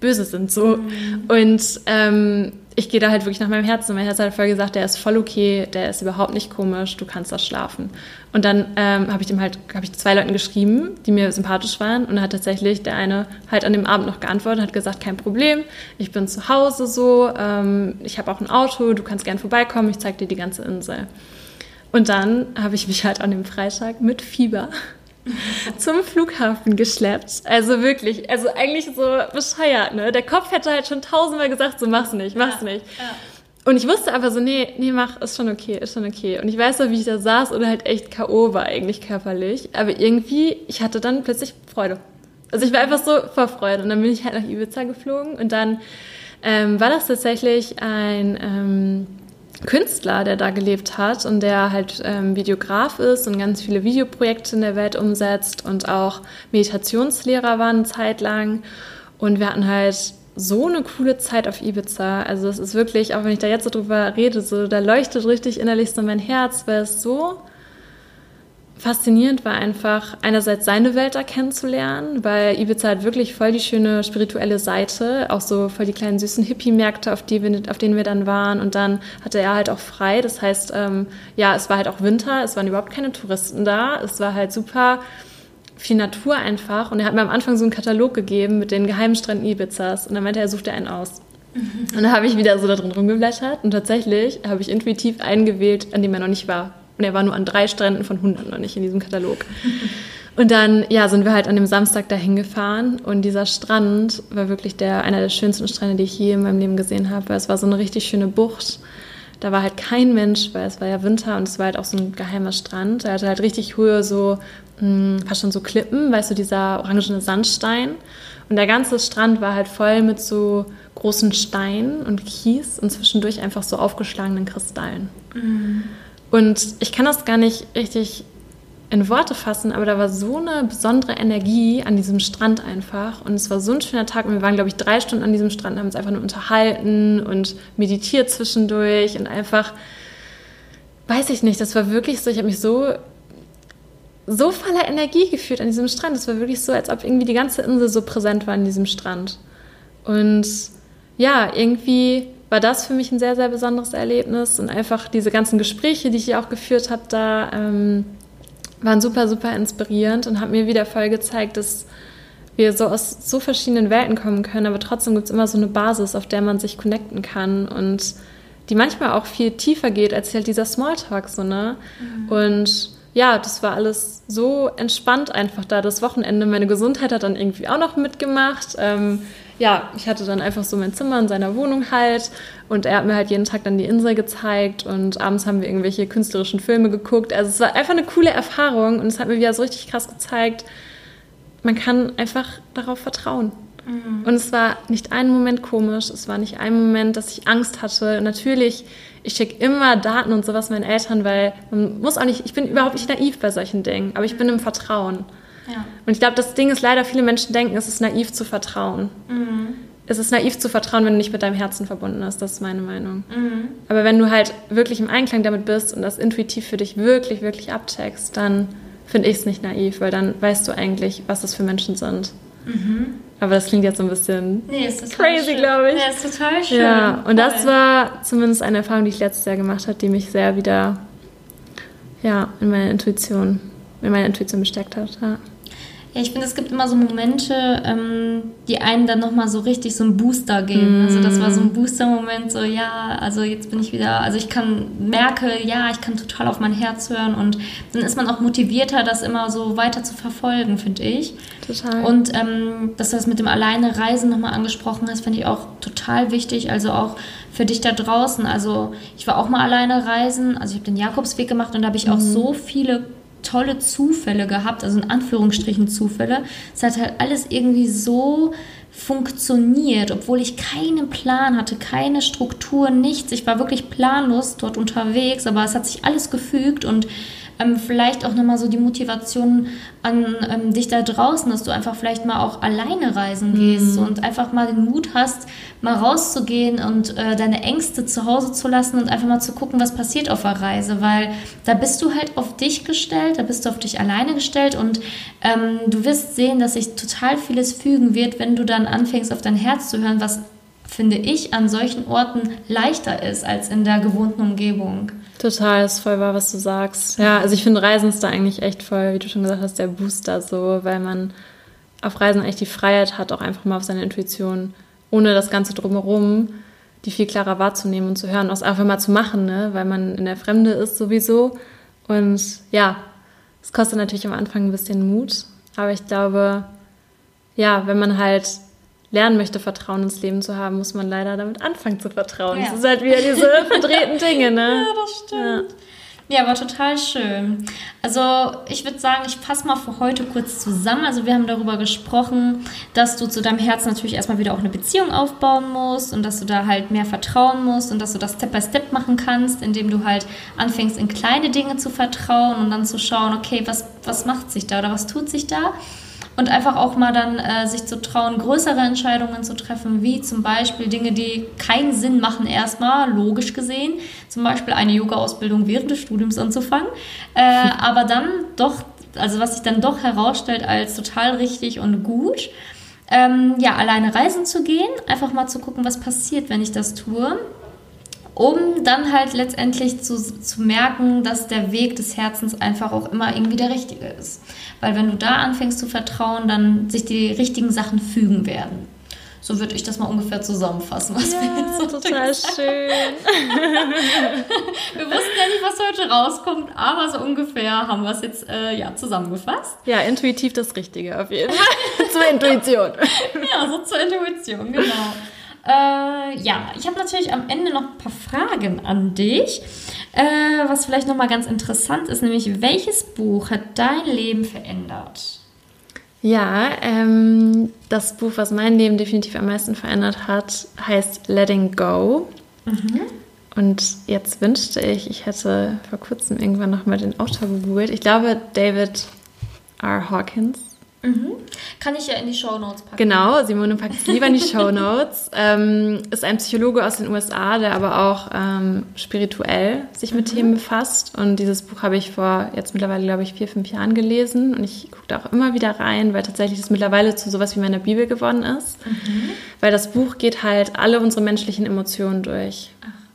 böse sind. So. Mhm. Und ähm, ich gehe da halt wirklich nach meinem Herzen. Mein Herz hat voll gesagt, der ist voll okay, der ist überhaupt nicht komisch, du kannst da schlafen. Und dann ähm, habe ich dem halt, habe ich zwei Leuten geschrieben, die mir sympathisch waren. Und dann hat tatsächlich der eine halt an dem Abend noch geantwortet, hat gesagt, kein Problem, ich bin zu Hause so, ähm, ich habe auch ein Auto, du kannst gern vorbeikommen, ich zeige dir die ganze Insel. Und dann habe ich mich halt an dem Freitag mit Fieber (laughs) zum Flughafen geschleppt. Also wirklich, also eigentlich so bescheuert, ne? Der Kopf hätte halt schon tausendmal gesagt, so mach's nicht, mach's ja, nicht. Ja. Und ich wusste aber so, nee, nee, mach, ist schon okay, ist schon okay. Und ich weiß noch, wie ich da saß und halt echt K.O. war eigentlich körperlich. Aber irgendwie, ich hatte dann plötzlich Freude. Also ich war einfach so vor Freude. Und dann bin ich halt nach Ibiza geflogen und dann ähm, war das tatsächlich ein... Ähm, Künstler, der da gelebt hat und der halt ähm, Videograf ist und ganz viele Videoprojekte in der Welt umsetzt und auch Meditationslehrer war eine Zeit lang. Und wir hatten halt so eine coole Zeit auf Ibiza. Also es ist wirklich, auch wenn ich da jetzt so drüber rede, so da leuchtet richtig innerlich so mein Herz, weil es so faszinierend war einfach einerseits seine Welt da kennenzulernen, weil Ibiza hat wirklich voll die schöne spirituelle Seite, auch so voll die kleinen süßen Hippie-Märkte, auf, auf denen wir dann waren. Und dann hatte er halt auch frei. Das heißt, ähm, ja, es war halt auch Winter, es waren überhaupt keine Touristen da. Es war halt super viel Natur einfach. Und er hat mir am Anfang so einen Katalog gegeben mit den geheimen Stränden Ibizas. Und dann meinte er, er sucht dir einen aus. Und dann habe ich wieder so da drin rumgeblättert und tatsächlich habe ich intuitiv einen gewählt, an dem er noch nicht war. Und er war nur an drei Stränden von 100 noch nicht in diesem Katalog. Und dann, ja, sind wir halt an dem Samstag dahin gefahren und dieser Strand war wirklich der, einer der schönsten Strände, die ich je in meinem Leben gesehen habe, weil es war so eine richtig schöne Bucht. Da war halt kein Mensch, weil es war ja Winter und es war halt auch so ein geheimer Strand. Er hatte halt richtig Höhe, so mh, hm, fast schon so Klippen, weißt du, dieser orangene Sandstein. Und der ganze Strand war halt voll mit so großen Steinen und Kies und zwischendurch einfach so aufgeschlagenen Kristallen. Mhm. Und ich kann das gar nicht richtig in Worte fassen, aber da war so eine besondere Energie an diesem Strand einfach. Und es war so ein schöner Tag. Und wir waren, glaube ich, drei Stunden an diesem Strand, haben uns einfach nur unterhalten und meditiert zwischendurch und einfach, weiß ich nicht, das war wirklich so, ich habe mich so, so voller Energie gefühlt an diesem Strand. Es war wirklich so, als ob irgendwie die ganze Insel so präsent war an diesem Strand. Und ja, irgendwie war das für mich ein sehr, sehr besonderes Erlebnis. Und einfach diese ganzen Gespräche, die ich hier auch geführt habe, da ähm, waren super, super inspirierend und haben mir wieder voll gezeigt, dass wir so aus so verschiedenen Welten kommen können, aber trotzdem gibt es immer so eine Basis, auf der man sich connecten kann und die manchmal auch viel tiefer geht als halt dieser Smalltalk, so, ne? Mhm. Und ja, das war alles so entspannt einfach da. Das Wochenende, meine Gesundheit hat dann irgendwie auch noch mitgemacht. Ähm, ja, ich hatte dann einfach so mein Zimmer in seiner Wohnung halt und er hat mir halt jeden Tag dann die Insel gezeigt und abends haben wir irgendwelche künstlerischen Filme geguckt. Also es war einfach eine coole Erfahrung und es hat mir wieder so richtig krass gezeigt, man kann einfach darauf vertrauen. Mhm. Und es war nicht ein Moment komisch, es war nicht ein Moment, dass ich Angst hatte. natürlich, ich schicke immer Daten und sowas meinen Eltern, weil man muss auch nicht, ich bin überhaupt nicht naiv bei solchen Dingen, aber ich bin im Vertrauen. Ja. Und ich glaube, das Ding ist leider, viele Menschen denken, es ist naiv zu vertrauen. Mhm. Es ist naiv zu vertrauen, wenn du nicht mit deinem Herzen verbunden bist. Das ist meine Meinung. Mhm. Aber wenn du halt wirklich im Einklang damit bist und das intuitiv für dich wirklich, wirklich abcheckst, dann finde ich es nicht naiv, weil dann weißt du eigentlich, was das für Menschen sind. Mhm. Aber das klingt jetzt so ein bisschen nee, crazy, glaube ich. Ja, ist total schön. Ja, und Voll. das war zumindest eine Erfahrung, die ich letztes Jahr gemacht habe, die mich sehr wieder ja, in meine Intuition, in meine Intuition bestärkt hat. Ja. Ja, ich finde, es gibt immer so Momente, ähm, die einen dann nochmal so richtig so einen Booster geben. Mm. Also das war so ein Booster-Moment, so ja, also jetzt bin ich wieder, also ich kann, merke, ja, ich kann total auf mein Herz hören und dann ist man auch motivierter, das immer so weiter zu verfolgen, finde ich. Total. Und ähm, dass du das mit dem Alleine Reisen nochmal angesprochen hast, finde ich auch total wichtig. Also auch für dich da draußen. Also ich war auch mal alleine reisen, also ich habe den Jakobsweg gemacht und da habe ich auch mhm. so viele tolle Zufälle gehabt, also in Anführungsstrichen Zufälle. Es hat halt alles irgendwie so funktioniert, obwohl ich keinen Plan hatte, keine Struktur, nichts. Ich war wirklich planlos dort unterwegs, aber es hat sich alles gefügt und ähm, vielleicht auch nochmal so die Motivation an ähm, dich da draußen, dass du einfach vielleicht mal auch alleine reisen gehst mhm. und einfach mal den Mut hast, mal rauszugehen und äh, deine Ängste zu Hause zu lassen und einfach mal zu gucken, was passiert auf der Reise, weil da bist du halt auf dich gestellt, da bist du auf dich alleine gestellt und ähm, du wirst sehen, dass sich total vieles fügen wird, wenn du dann anfängst, auf dein Herz zu hören, was finde ich, an solchen Orten leichter ist als in der gewohnten Umgebung. Total, ist voll wahr, was du sagst. Ja, also ich finde Reisen ist da eigentlich echt voll, wie du schon gesagt hast, der Booster so, weil man auf Reisen echt die Freiheit hat, auch einfach mal auf seine Intuition, ohne das Ganze drumherum, die viel klarer wahrzunehmen und zu hören, auch einfach mal zu machen, ne? weil man in der Fremde ist sowieso. Und ja, es kostet natürlich am Anfang ein bisschen Mut, aber ich glaube, ja, wenn man halt lernen möchte, Vertrauen ins Leben zu haben, muss man leider damit anfangen zu vertrauen. Ja. Das ist halt wieder diese (laughs) verdrehten Dinge, ne? Ja, das stimmt. Ja. ja, war total schön. Also ich würde sagen, ich fasse mal für heute kurz zusammen. Also wir haben darüber gesprochen, dass du zu deinem Herzen natürlich erstmal wieder auch eine Beziehung aufbauen musst und dass du da halt mehr vertrauen musst und dass du das Step by Step machen kannst, indem du halt anfängst in kleine Dinge zu vertrauen und dann zu schauen, okay, was, was macht sich da oder was tut sich da? Und einfach auch mal dann äh, sich zu trauen, größere Entscheidungen zu treffen, wie zum Beispiel Dinge, die keinen Sinn machen erstmal, logisch gesehen, zum Beispiel eine Yoga-Ausbildung während des Studiums anzufangen, äh, (laughs) aber dann doch, also was sich dann doch herausstellt als total richtig und gut. Ähm, ja, alleine reisen zu gehen, einfach mal zu gucken, was passiert, wenn ich das tue um dann halt letztendlich zu, zu merken, dass der Weg des Herzens einfach auch immer irgendwie der richtige ist. Weil wenn du da anfängst zu vertrauen, dann sich die richtigen Sachen fügen werden. So würde ich das mal ungefähr zusammenfassen, was ja, wir jetzt so total schön. (laughs) wir wussten ja nicht, was heute rauskommt, aber so ungefähr haben wir es jetzt äh, ja, zusammengefasst. Ja, intuitiv das Richtige auf jeden Fall. (laughs) zur Intuition. ja, so zur Intuition, genau. Äh, ja, ich habe natürlich am Ende noch ein paar Fragen an dich, äh, was vielleicht nochmal ganz interessant ist, nämlich welches Buch hat dein Leben verändert? Ja, ähm, das Buch, was mein Leben definitiv am meisten verändert hat, heißt Letting Go. Mhm. Und jetzt wünschte ich, ich hätte vor kurzem irgendwann nochmal den Autor gegoogelt. Ich glaube, David R. Hawkins Mhm. Kann ich ja in die Show Notes packen. Genau, Simone packt es lieber in die Show Notes. (laughs) ähm, ist ein Psychologe aus den USA, der aber auch ähm, spirituell sich mit mhm. Themen befasst. Und dieses Buch habe ich vor jetzt mittlerweile, glaube ich, vier, fünf Jahren gelesen. Und ich gucke da auch immer wieder rein, weil tatsächlich das mittlerweile zu sowas wie meiner Bibel geworden ist. Mhm. Weil das Buch geht halt alle unsere menschlichen Emotionen durch. Ach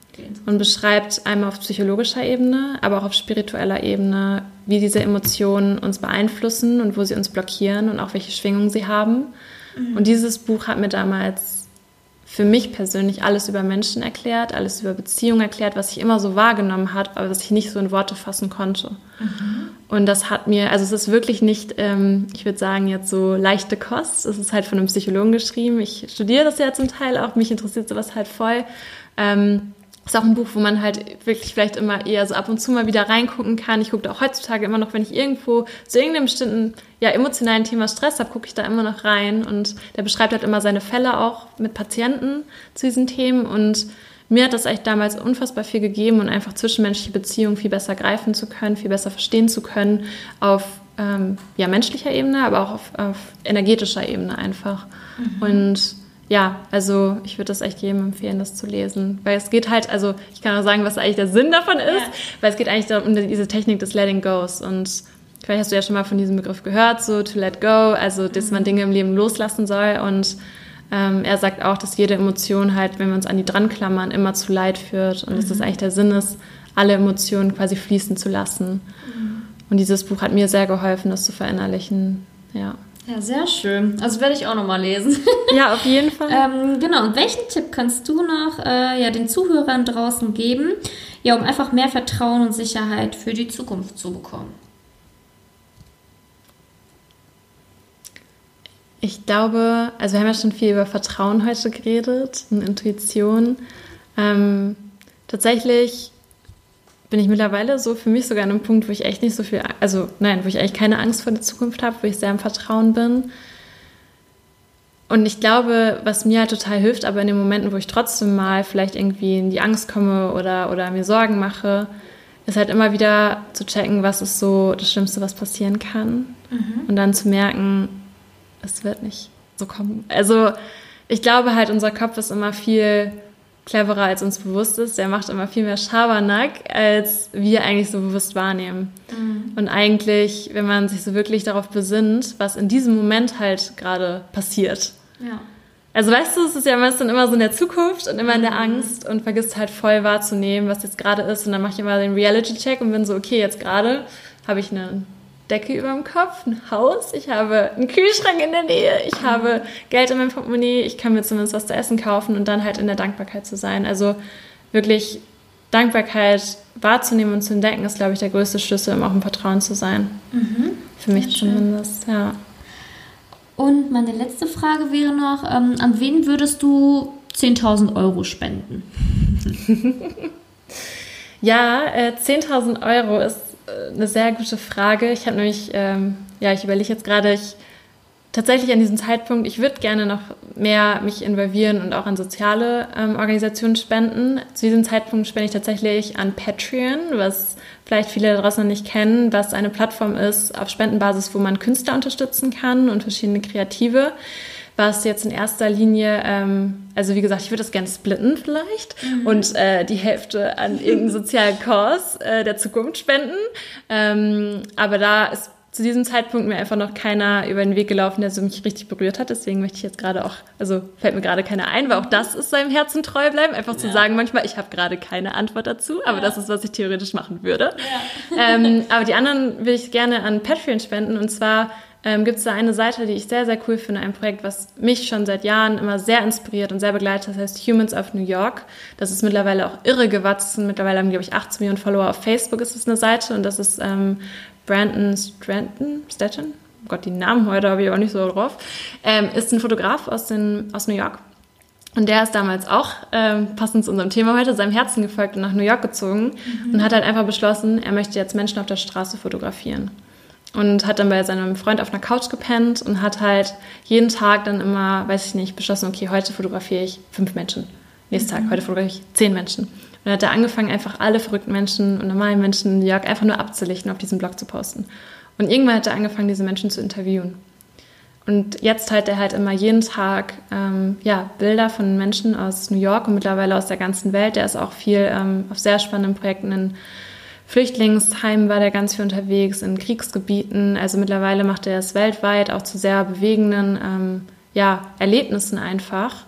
und beschreibt einmal auf psychologischer Ebene, aber auch auf spiritueller Ebene, wie diese Emotionen uns beeinflussen und wo sie uns blockieren und auch welche Schwingungen sie haben. Mhm. Und dieses Buch hat mir damals für mich persönlich alles über Menschen erklärt, alles über Beziehungen erklärt, was ich immer so wahrgenommen habe, aber was ich nicht so in Worte fassen konnte. Mhm. Und das hat mir, also es ist wirklich nicht, ähm, ich würde sagen, jetzt so leichte Kost. Es ist halt von einem Psychologen geschrieben. Ich studiere das ja zum Teil auch, mich interessiert sowas halt voll. Ähm, ist auch ein Buch, wo man halt wirklich vielleicht immer eher so ab und zu mal wieder reingucken kann. Ich gucke da auch heutzutage immer noch, wenn ich irgendwo zu irgendeinem bestimmten ja, emotionalen Thema Stress habe, gucke ich da immer noch rein. Und der beschreibt halt immer seine Fälle auch mit Patienten zu diesen Themen. Und mir hat das echt damals unfassbar viel gegeben und einfach zwischenmenschliche Beziehungen viel besser greifen zu können, viel besser verstehen zu können auf ähm, ja, menschlicher Ebene, aber auch auf, auf energetischer Ebene einfach. Mhm. Und ja, also ich würde das echt jedem empfehlen, das zu lesen. Weil es geht halt, also ich kann auch sagen, was eigentlich der Sinn davon ist, ja. weil es geht eigentlich um diese Technik des Letting Goes. Und vielleicht hast du ja schon mal von diesem Begriff gehört, so to let go, also dass man mhm. Dinge im Leben loslassen soll. Und ähm, er sagt auch, dass jede Emotion halt, wenn wir uns an die dran klammern, immer zu Leid führt. Und mhm. dass das mhm. eigentlich der Sinn ist, alle Emotionen quasi fließen zu lassen. Mhm. Und dieses Buch hat mir sehr geholfen, das zu verinnerlichen. Ja. Ja, sehr schön. Also werde ich auch nochmal lesen. (laughs) Ja, auf jeden Fall. ähm, genau. Und welchen Tipp kannst du noch äh, ja, den Zuhörern draußen geben, ja, um einfach mehr Vertrauen und Sicherheit für die Zukunft zu bekommen? Ich glaube, also wir haben ja schon viel über Vertrauen heute geredet und Intuition. Ähm, tatsächlich bin ich mittlerweile so für mich sogar an einem Punkt, wo ich echt nicht so viel, also nein, wo ich eigentlich keine Angst vor der Zukunft habe, wo ich sehr im Vertrauen bin. Und ich glaube, was mir halt total hilft, aber in den Momenten, wo ich trotzdem mal vielleicht irgendwie in die Angst komme oder, oder mir Sorgen mache, ist halt immer wieder zu checken, was ist so das Schlimmste, was passieren kann. Mhm. Und dann zu merken, es wird nicht so kommen. Also ich glaube halt, unser Kopf ist immer viel cleverer, als uns bewusst ist. Der macht immer viel mehr Schabernack, als wir eigentlich so bewusst wahrnehmen. Mhm. Und eigentlich, wenn man sich so wirklich darauf besinnt, was in diesem Moment halt gerade passiert. Ja. Also weißt du, es ist ja meistens immer so in der Zukunft und immer in der mhm. Angst und vergisst halt voll wahrzunehmen, was jetzt gerade ist. Und dann mache ich immer den Reality-Check und bin so, okay, jetzt gerade habe ich einen Decke über dem Kopf, ein Haus, ich habe einen Kühlschrank in der Nähe, ich habe Geld in meinem Portemonnaie, ich kann mir zumindest was zu essen kaufen und dann halt in der Dankbarkeit zu sein. Also wirklich Dankbarkeit wahrzunehmen und zu entdecken, ist, glaube ich, der größte Schlüssel, um auch im Vertrauen zu sein. Mhm. Für mich zumindest, ja. Und meine letzte Frage wäre noch, ähm, an wen würdest du 10.000 Euro spenden? (laughs) ja, äh, 10.000 Euro ist eine sehr gute Frage. Ich habe nämlich, ähm, ja, ich überlege jetzt gerade, ich tatsächlich an diesem Zeitpunkt, ich würde gerne noch mehr mich involvieren und auch an soziale ähm, Organisationen spenden. Zu diesem Zeitpunkt spende ich tatsächlich an Patreon, was vielleicht viele draußen noch nicht kennen, was eine Plattform ist auf Spendenbasis, wo man Künstler unterstützen kann und verschiedene Kreative was jetzt in erster Linie, ähm, also wie gesagt, ich würde das gerne splitten vielleicht mhm. und äh, die Hälfte an irgendeinen (laughs) sozialen Kurs äh, der Zukunft spenden. Ähm, aber da ist zu diesem Zeitpunkt mir einfach noch keiner über den Weg gelaufen, der so mich richtig berührt hat. Deswegen möchte ich jetzt gerade auch, also fällt mir gerade keiner ein, weil auch das ist seinem Herzen treu bleiben. Einfach zu ja. sagen manchmal, ich habe gerade keine Antwort dazu, aber ja. das ist, was ich theoretisch machen würde. Ja. Ähm, aber die anderen will ich gerne an Patreon spenden und zwar ähm, gibt es da eine Seite, die ich sehr, sehr cool finde, ein Projekt, was mich schon seit Jahren immer sehr inspiriert und sehr begleitet. Das heißt Humans of New York. Das ist mittlerweile auch irre gewachsen. Mittlerweile haben, glaube ich, 18 Millionen Follower auf Facebook ist es eine Seite und das ist ähm, Brandon Stratton, Stratton? Oh Gott, die Namen heute habe ich auch nicht so drauf. Ähm, ist ein Fotograf aus, den, aus New York. Und der ist damals auch, ähm, passend zu unserem Thema heute, seinem Herzen gefolgt und nach New York gezogen mhm. und hat halt einfach beschlossen, er möchte jetzt Menschen auf der Straße fotografieren und hat dann bei seinem Freund auf einer Couch gepennt und hat halt jeden Tag dann immer, weiß ich nicht, beschlossen, okay, heute fotografiere ich fünf Menschen. Nächsten mhm. Tag, heute fotografiere ich zehn Menschen. Und dann hat er angefangen, einfach alle verrückten Menschen und normalen Menschen in New York einfach nur abzulichten, auf diesem Blog zu posten. Und irgendwann hat er angefangen, diese Menschen zu interviewen. Und jetzt teilt er halt immer jeden Tag ähm, ja, Bilder von Menschen aus New York und mittlerweile aus der ganzen Welt. Der ist auch viel ähm, auf sehr spannenden Projekten in Flüchtlingsheimen war der ganz viel unterwegs, in Kriegsgebieten. Also mittlerweile macht er es weltweit auch zu sehr bewegenden ähm, ja, Erlebnissen einfach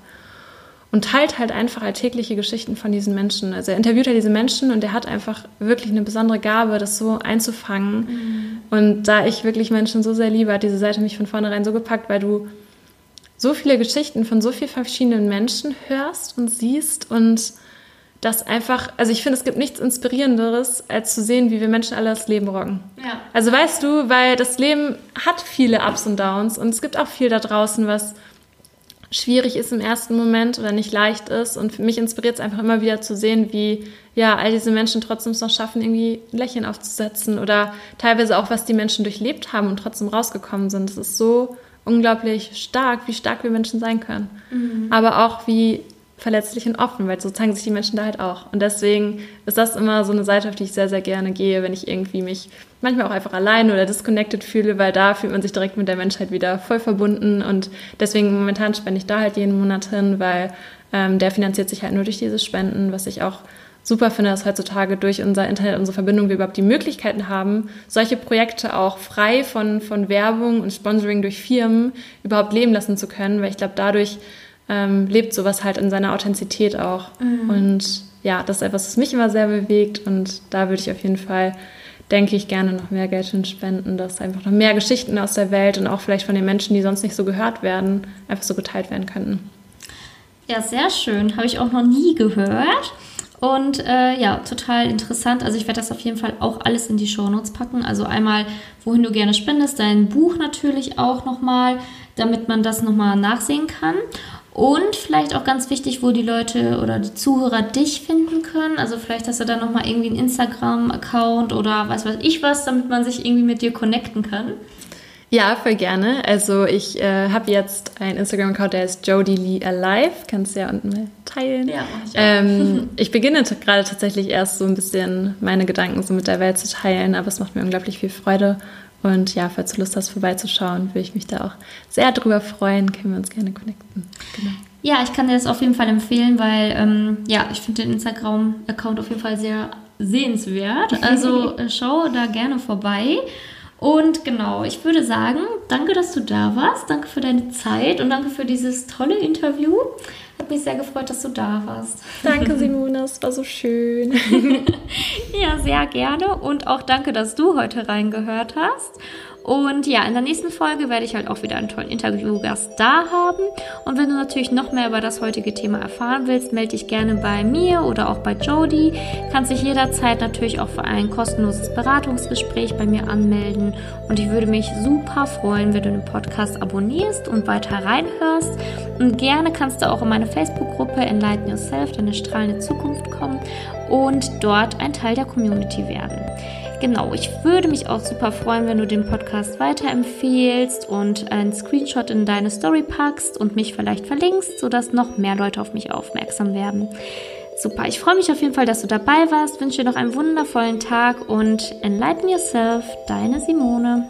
und teilt halt einfach alltägliche Geschichten von diesen Menschen. Also er interviewt halt diese Menschen und er hat einfach wirklich eine besondere Gabe, das so einzufangen. Mhm. Und da ich wirklich Menschen so sehr liebe, hat diese Seite mich von vornherein so gepackt, weil du so viele Geschichten von so vielen verschiedenen Menschen hörst und siehst und das einfach, also ich finde, es gibt nichts Inspirierenderes, als zu sehen, wie wir Menschen alle das Leben rocken. Ja. Also weißt du, weil das Leben hat viele Ups und Downs und es gibt auch viel da draußen, was schwierig ist im ersten Moment oder nicht leicht ist. Und für mich inspiriert es einfach immer wieder zu sehen, wie ja all diese Menschen trotzdem es noch schaffen, irgendwie ein Lächeln aufzusetzen oder teilweise auch, was die Menschen durchlebt haben und trotzdem rausgekommen sind. Das ist so unglaublich stark, wie stark wir Menschen sein können. Mhm. Aber auch wie verletzlich und offen, weil so zeigen sich die Menschen da halt auch. Und deswegen ist das immer so eine Seite, auf die ich sehr, sehr gerne gehe, wenn ich irgendwie mich manchmal auch einfach allein oder disconnected fühle, weil da fühlt man sich direkt mit der Menschheit wieder voll verbunden. Und deswegen momentan spende ich da halt jeden Monat hin, weil ähm, der finanziert sich halt nur durch dieses Spenden, was ich auch super finde, dass heutzutage durch unser Internet, unsere Verbindung wir überhaupt die Möglichkeiten haben, solche Projekte auch frei von, von Werbung und Sponsoring durch Firmen überhaupt leben lassen zu können, weil ich glaube, dadurch ähm, lebt sowas halt in seiner Authentizität auch. Mhm. Und ja, das ist etwas, was mich immer sehr bewegt und da würde ich auf jeden Fall, denke ich, gerne noch mehr Geld hin spenden, dass einfach noch mehr Geschichten aus der Welt und auch vielleicht von den Menschen, die sonst nicht so gehört werden, einfach so geteilt werden könnten. Ja, sehr schön. Habe ich auch noch nie gehört. Und äh, ja, total interessant. Also ich werde das auf jeden Fall auch alles in die Shownotes packen. Also einmal, wohin du gerne spendest, dein Buch natürlich auch nochmal, damit man das nochmal nachsehen kann. Und vielleicht auch ganz wichtig, wo die Leute oder die Zuhörer dich finden können. Also vielleicht hast du da nochmal irgendwie einen Instagram-Account oder was weiß ich was, damit man sich irgendwie mit dir connecten kann. Ja, voll gerne. Also ich äh, habe jetzt einen Instagram-Account, der ist Jodie Lee Alive. Kannst du ja unten mal teilen. Ja, ich, ähm, (laughs) ich beginne gerade tatsächlich erst so ein bisschen meine Gedanken so mit der Welt zu teilen, aber es macht mir unglaublich viel Freude. Und ja, falls du Lust hast, vorbeizuschauen, würde ich mich da auch sehr drüber freuen. Können wir uns gerne connecten. Genau. Ja, ich kann dir das auf jeden Fall empfehlen, weil ähm, ja, ich finde den Instagram-Account auf jeden Fall sehr sehenswert. (laughs) Also äh, schau da gerne vorbei. Und genau, ich würde sagen, danke, dass du da warst. Danke für deine Zeit und danke für dieses tolle Interview. Hat mich sehr gefreut, dass du da warst. Danke, (laughs) Simone, es war so schön. (laughs) ja, sehr gerne. Und auch danke, dass du heute reingehört hast. Und ja, in der nächsten Folge werde ich halt auch wieder einen tollen Interviewgast da haben. Und wenn du natürlich noch mehr über das heutige Thema erfahren willst, melde dich gerne bei mir oder auch bei Jody. Kannst dich jederzeit natürlich auch für ein kostenloses Beratungsgespräch bei mir anmelden. Und ich würde mich super freuen, wenn du den Podcast abonnierst und weiter reinhörst. Und gerne kannst du auch in meine Facebook-Gruppe Enlighten Yourself, deine strahlende Zukunft kommen und dort ein Teil der Community werden. Genau, ich würde mich auch super freuen, wenn du den Podcast weiterempfehlst und einen Screenshot in deine Story packst und mich vielleicht verlinkst, sodass noch mehr Leute auf mich aufmerksam werden. Super, ich freue mich auf jeden Fall, dass du dabei warst, wünsche dir noch einen wundervollen Tag und enlighten yourself, deine Simone.